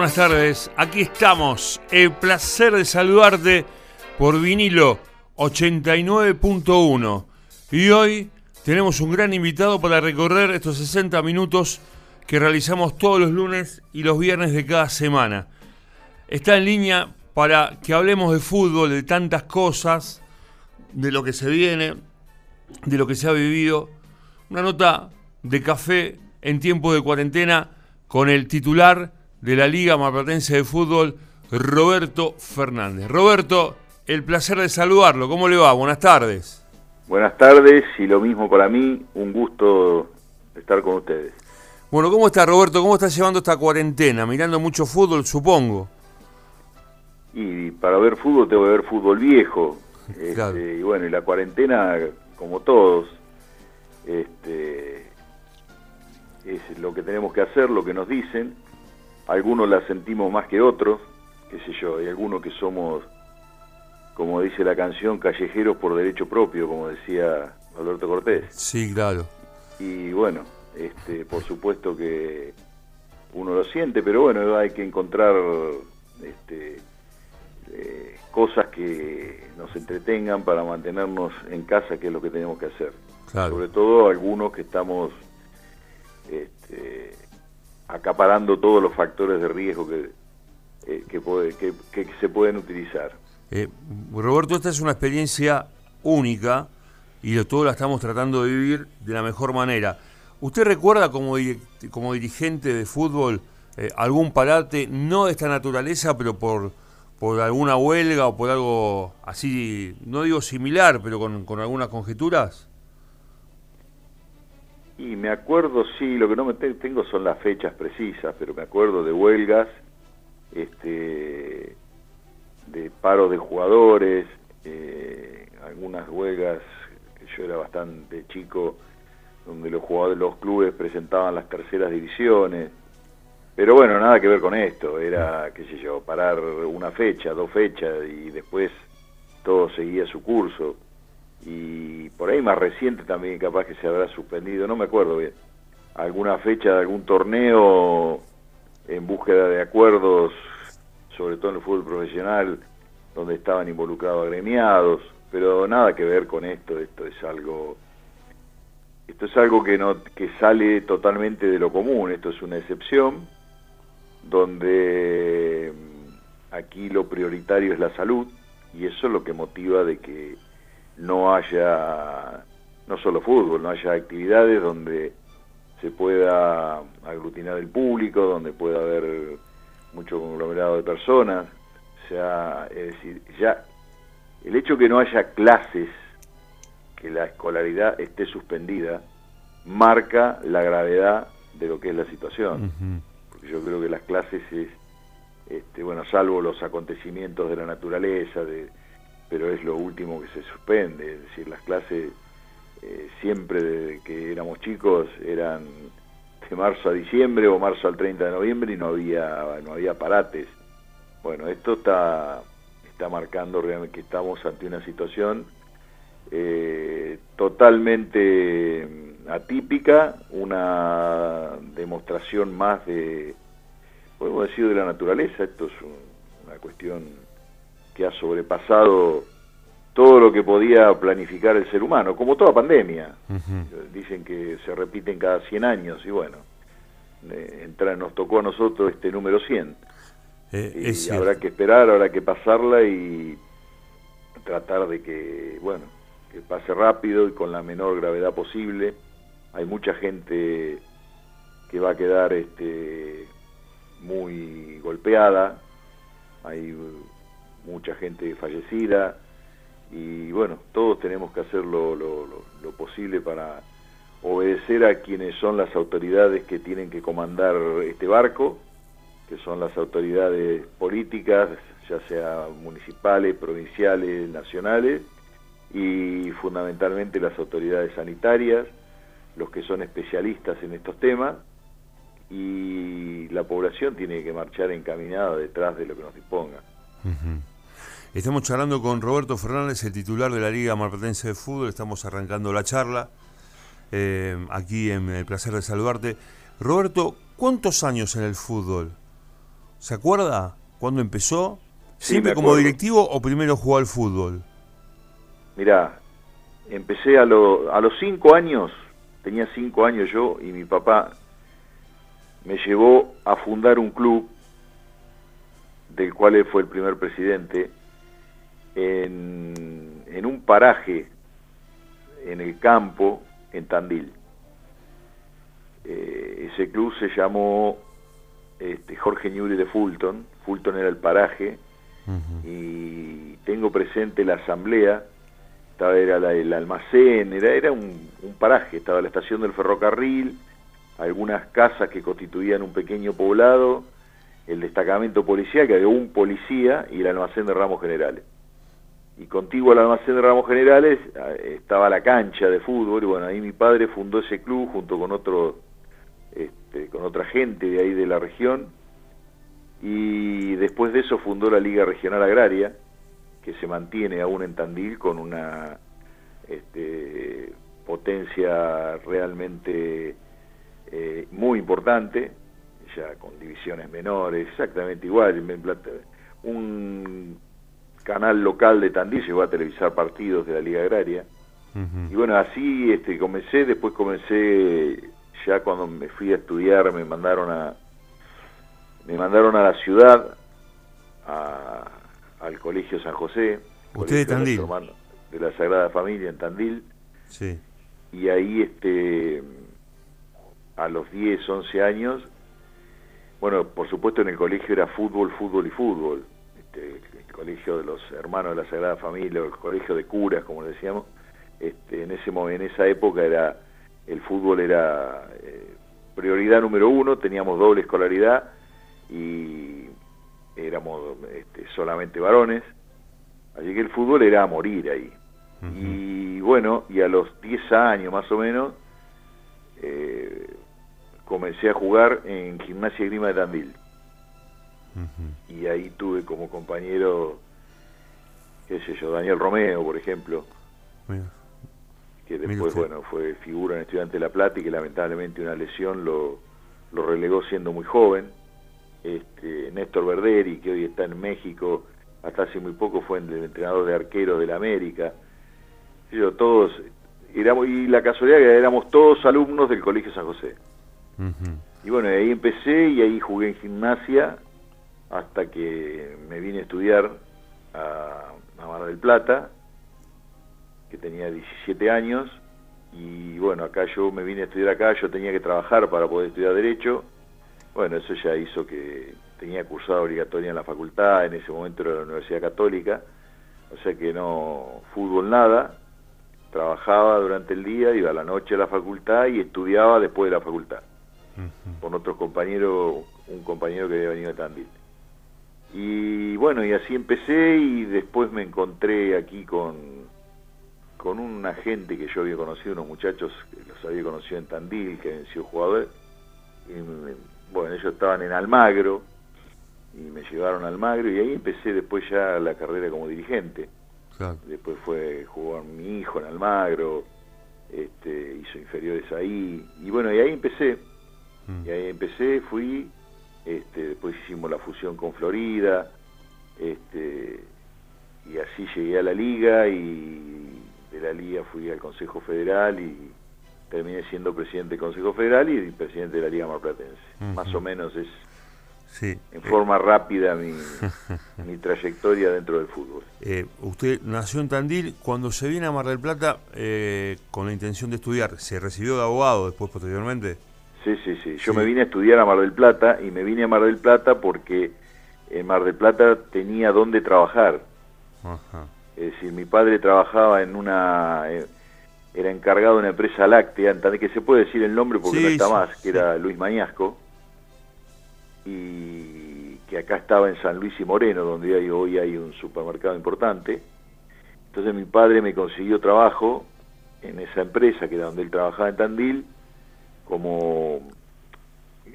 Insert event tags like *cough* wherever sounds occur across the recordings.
Buenas tardes, aquí estamos. El placer de saludarte por vinilo 89.1. Y hoy tenemos un gran invitado para recorrer estos 60 minutos que realizamos todos los lunes y los viernes de cada semana. Está en línea para que hablemos de fútbol, de tantas cosas, de lo que se viene, de lo que se ha vivido. Una nota de café en tiempo de cuarentena con el titular de la Liga Marplatense de Fútbol, Roberto Fernández. Roberto, el placer de saludarlo. ¿Cómo le va? Buenas tardes. Buenas tardes y lo mismo para mí, un gusto estar con ustedes. Bueno, ¿cómo está Roberto? ¿Cómo está llevando esta cuarentena? Mirando mucho fútbol, supongo. Y para ver fútbol tengo que ver fútbol viejo. *laughs* Este, y bueno, y la cuarentena, como todos, este, es lo que tenemos que hacer, lo que nos dicen. Algunos la sentimos más que otros, qué sé yo, hay algunos que somos, como dice la canción, callejeros por derecho propio, como decía Alberto Cortés. Sí, claro. Y bueno, este, por supuesto que uno lo siente, pero bueno, hay que encontrar este, eh, cosas que nos entretengan para mantenernos en casa, que es lo que tenemos que hacer. Sobre todo algunos que estamos este, acaparando todos los factores de riesgo que, eh, que, se pueden utilizar. Eh, Roberto, esta es una experiencia única y de todo la estamos tratando de vivir de la mejor manera. ¿Usted recuerda como, como dirigente de fútbol eh, algún parate, no de esta naturaleza, pero por, por alguna huelga o por algo así, no digo similar, pero con, con algunas conjeturas? Y me acuerdo, sí, lo que no me tengo son las fechas precisas, pero me acuerdo de huelgas, este, de paro de jugadores, eh, algunas huelgas, yo era bastante chico, donde los jugadores, los clubes presentaban las terceras divisiones, pero bueno, nada que ver con esto, era, qué sé yo, parar una fecha, dos fechas y después todo seguía su curso y por ahí más reciente también capaz que se habrá suspendido, no me acuerdo bien, alguna fecha de algún torneo en búsqueda de acuerdos, sobre todo en el fútbol profesional, donde estaban involucrados agremiados, pero nada que ver con esto, esto es algo esto es algo que no que sale totalmente de lo común, esto es una excepción donde mm, aquí lo prioritario es la salud y eso es lo que motiva de que no haya, no solo fútbol, no haya actividades donde se pueda aglutinar el público, donde pueda haber mucho conglomerado de personas. O sea, es decir, ya el hecho que no haya clases, que la escolaridad esté suspendida, marca la gravedad de lo que es la situación. Porque yo creo que las clases es, este, bueno, salvo los acontecimientos de la naturaleza, de, pero es lo último que se suspende, es decir, las clases eh, siempre desde que éramos chicos eran de marzo a diciembre o marzo al 30 de noviembre y no había no había parates. Bueno, esto está está marcando realmente que estamos ante una situación eh, totalmente mm, atípica, una demostración más de, podemos decir, de la naturaleza. Esto es una cuestión que ha sobrepasado todo lo que podía planificar el ser humano, como toda pandemia. Dicen que se repiten cada 100 años y bueno, eh, nos tocó a nosotros este número 100. Eh, y habrá que esperar, habrá que pasarla y tratar de que, bueno, que pase rápido y con la menor gravedad posible. Hay mucha gente que va a quedar este, muy golpeada, hay mucha gente fallecida y bueno, todos tenemos que hacer lo, posible para obedecer a quienes son las autoridades que tienen que comandar este barco, que son las autoridades políticas, ya sea municipales, provinciales, nacionales, y fundamentalmente las autoridades sanitarias, los que son especialistas en estos temas, y la población tiene que marchar encaminada detrás de lo que nos disponga. Estamos charlando con Roberto Fernández, el titular de la Liga Marplatense de Fútbol. Estamos arrancando la charla eh, aquí en el placer de saludarte. Roberto, ¿cuántos años en el fútbol? ¿Se acuerda cuándo empezó? ¿Siempre como directivo o primero jugó al fútbol? Mirá, empecé a, lo- a los cinco años, tenía cinco años yo, y mi papá me llevó a fundar un club del cual él fue el primer presidente, en, en un paraje en el campo, en Tandil. Eh, ese club se llamó este, Jorge Newry de Fulton, Fulton era el paraje, y tengo presente la asamblea, estaba era la- el almacén, era, era un, un paraje, estaba la estación del ferrocarril, algunas casas que constituían un pequeño poblado, el destacamento policial, que había un policía, y el almacén de ramos generales. Y contiguo al almacén de ramos generales eh, estaba la cancha de fútbol, y bueno, ahí mi padre fundó ese club junto con otro, este, con otra gente de ahí de la región, y después de eso fundó la Liga Regional Agraria, que se mantiene aún en Tandil con una este, potencia realmente eh, muy importante, ya con divisiones menores, exactamente igual. Un canal local de Tandil llegó a televisar partidos de la Liga Agraria. Y bueno, así este, comencé, después comencé, ya cuando me fui a estudiar, me mandaron a, me mandaron a la ciudad, a- al Colegio San José, Usted de Tandil. De la Sagrada Familia en Tandil, Sí. y ahí este a los 10, 11 años, bueno, por supuesto en el colegio era fútbol, fútbol y fútbol, este, el colegio de los hermanos de la Sagrada Familia, o el colegio de curas, como decíamos, este, en ese en esa época era el fútbol era eh, prioridad número uno, teníamos doble escolaridad y éramos este, solamente varones, así que el fútbol era a morir ahí. Y bueno, y a los 10 años más o menos, eh, comencé a jugar en Gimnasia Grima de Tandil. Y ahí tuve como compañero, qué sé yo, Daniel Romeo, por ejemplo, Mira. que después, bueno, fue figura en Estudiante de La Plata y que lamentablemente una lesión lo, lo relegó siendo muy joven. Este, Néstor Verderi, que hoy está en México, hasta hace muy poco fue el entrenador de arqueros de la América. Yo, todos, éramos, y la casualidad que éramos todos alumnos del Colegio San José. Ujú. Y bueno, ahí empecé y ahí jugué en gimnasia hasta que me vine a estudiar a, a Mar del Plata, que tenía 17 años, y bueno, acá yo me vine a estudiar acá, yo tenía que trabajar para poder estudiar Derecho, bueno, eso ya hizo que tenía cursada obligatoria en la facultad, en ese momento era la Universidad Católica, o sea que no, fútbol nada, trabajaba durante el día, iba a la noche a la facultad y estudiaba después de la facultad con otros compañeros, un compañero que había venido de Tandil. Y bueno, y así empecé y después me encontré aquí con, con un agente que yo había conocido, unos muchachos que los había conocido en Tandil, que habían sido jugadores. Y me- bueno, ellos estaban en Almagro y me llevaron a Almagro y ahí empecé después ya la carrera como dirigente. Claro. Después fue jugar mi hijo en Almagro, este, hizo inferiores ahí. Y bueno, y ahí empecé. Mm. Y ahí empecé, fui, este, después hicimos la fusión con Florida, este, y así llegué a la liga y de la liga fui al Consejo Federal y terminé siendo presidente del Consejo Federal y presidente de la Liga Marplatense. Ujú. Más o menos es Sí. en forma rápida mi, *laughs* mi trayectoria dentro del fútbol. Eh, usted nació en Tandil, cuando se viene a Mar del Plata eh, con la intención de estudiar, ¿se recibió de abogado después posteriormente? Sí, sí, sí. Yo Sí. me vine a estudiar a Mar del Plata y me vine a Mar del Plata porque en Mar del Plata tenía dónde trabajar. Ajá. Es decir, mi padre trabajaba en una... eh, era encargado de una empresa láctea, en Tandil, que se puede decir el nombre porque Sí, no está sí, más, que era Luis Mañasco, y que acá estaba en San Luis y Moreno, donde hay, hoy hay un supermercado importante. Entonces mi padre me consiguió trabajo en esa empresa, que era donde él trabajaba en Tandil, como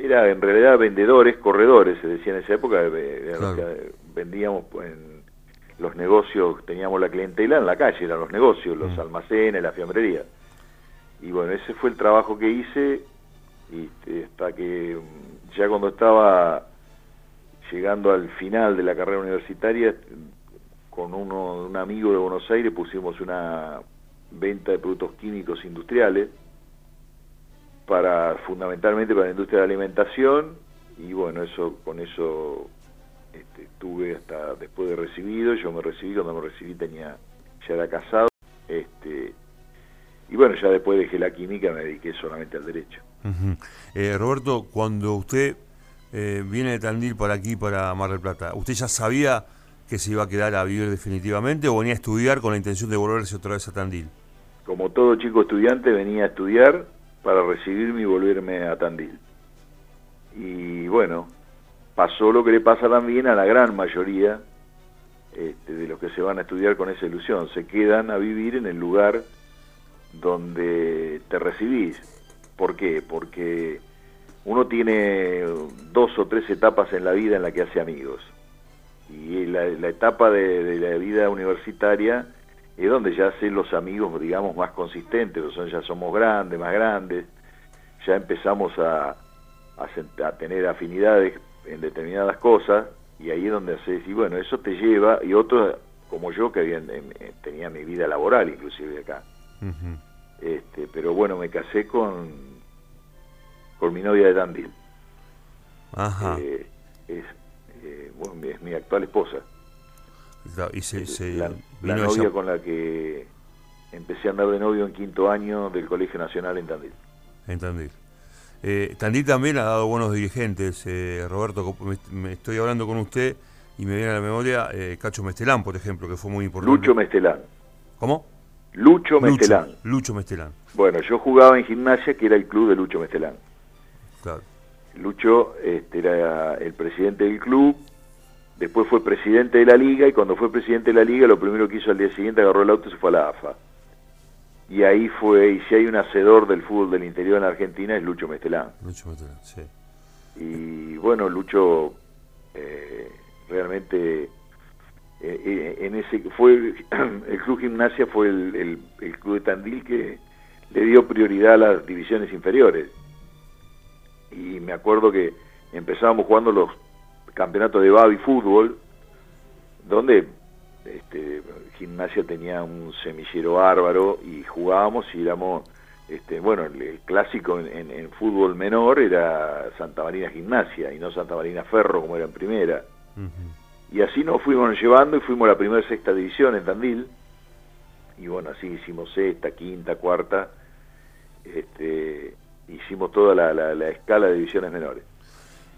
era en realidad vendedores, corredores, se decía en esa época, Claro. vendíamos en los negocios, teníamos la clientela en la calle, eran los negocios, los Mm. almacenes, la fiambrería. Y bueno, ese fue el trabajo que hice y hasta que ya cuando estaba llegando al final de la carrera universitaria, con uno, un amigo de Buenos Aires pusimos una venta de productos químicos industriales para fundamentalmente para la industria de la alimentación y bueno eso con eso este, estuve hasta después de recibido yo me recibí cuando me recibí tenía ya era casado este y bueno ya después dejé la química me dediqué solamente al derecho. Eh, Roberto cuando usted eh, viene de Tandil para aquí para Mar del Plata usted ya sabía que se iba a quedar a vivir definitivamente o venía a estudiar con la intención de volverse otra vez a Tandil como todo chico estudiante venía a estudiar para recibirme y volverme a Tandil. Y bueno, pasó lo que le pasa también a la gran mayoría este, de los que se van a estudiar con esa ilusión. Se quedan a vivir en el lugar donde te recibís. ¿Por qué? Porque uno tiene dos o tres etapas en la vida en la que hace amigos. Y la, etapa de, de la vida universitaria es donde ya sé los amigos, digamos, más consistentes, son, ya somos grandes, más grandes, ya empezamos a, a, tener afinidades en determinadas cosas, y ahí es donde haces, y bueno, eso te lleva, y otros como yo que habían, tenía mi vida laboral inclusive acá. este, pero bueno, me casé con, con mi novia de Tandil. Ajá. Eh, es, eh, bueno, es mi actual esposa. Y se, la, novia con la que empecé a andar de novio en quinto año del Colegio Nacional en Tandil. En Tandil. Eh, Tandil también ha dado buenos dirigentes. Eh, Roberto, me, estoy hablando con usted y me viene a la memoria eh, Cacho Mestelán, por ejemplo, que fue muy importante. Lucho Mestelán. ¿Cómo? Lucho Mestelán. Lucho, Mestelán. Bueno, yo jugaba en gimnasia, que era el club de Lucho Mestelán. Claro. Lucho este, era el presidente del club, Después fue presidente de la liga y cuando fue presidente de la liga lo primero que hizo al día siguiente agarró el auto y se fue a la AFA. Y ahí fue, y si hay un hacedor del fútbol del interior en Argentina es Lucho Mestelán. Lucho Mestelán, sí. Y bueno, Lucho eh, realmente eh, eh, en ese fue *clears throat* el club gimnasia fue el, el club de Tandil que le dio prioridad a las divisiones inferiores. Y me acuerdo que empezábamos jugando los campeonato de baby fútbol, donde este, gimnasia tenía un semillero bárbaro y jugábamos y éramos, este, bueno, el, clásico en, fútbol menor era Santa Marina Gimnasia y no Santa Marina Ferro como era en primera. Y así nos fuimos llevando y fuimos a la primera sexta división en Tandil. Y bueno, así hicimos sexta, quinta, cuarta. Este, hicimos toda la, la escala de divisiones menores.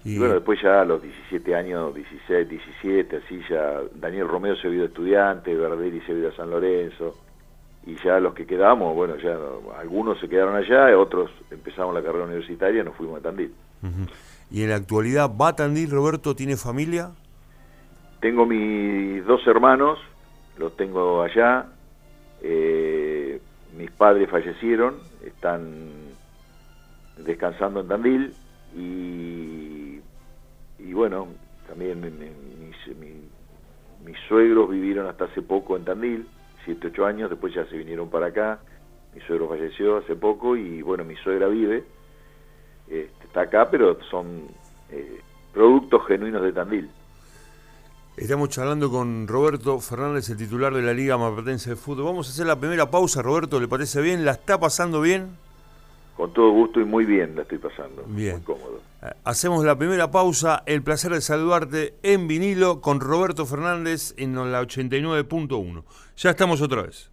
Y, bueno, después ya a los 17 años, 16, 17, así ya Daniel Romeo se vio estudiante, Verderi se vio a San Lorenzo, y ya los que quedamos, bueno, ya algunos se quedaron allá, otros empezamos la carrera universitaria, nos fuimos a Tandil. ¿Y en la actualidad va a Tandil, Roberto? ¿Tiene familia? Tengo mis dos hermanos, los tengo allá, eh, mis padres fallecieron, están descansando en Tandil, y y bueno, también mis, suegros vivieron hasta hace poco en Tandil, 7, 8 años, después ya se vinieron para acá, mi suegro falleció hace poco y bueno, mi suegra vive, este, está acá, pero son eh, productos genuinos de Tandil. Estamos charlando con Roberto Fernández, el titular de la Liga Mapatense de Fútbol. Vamos a hacer la primera pausa, Roberto, ¿le parece bien? ¿La está pasando bien? Con todo gusto y muy bien la estoy pasando. Bien. Muy cómodo. Eh, hacemos la primera pausa. El placer de saludarte en vinilo con Roberto Fernández en la 89.1. Ya estamos otra vez.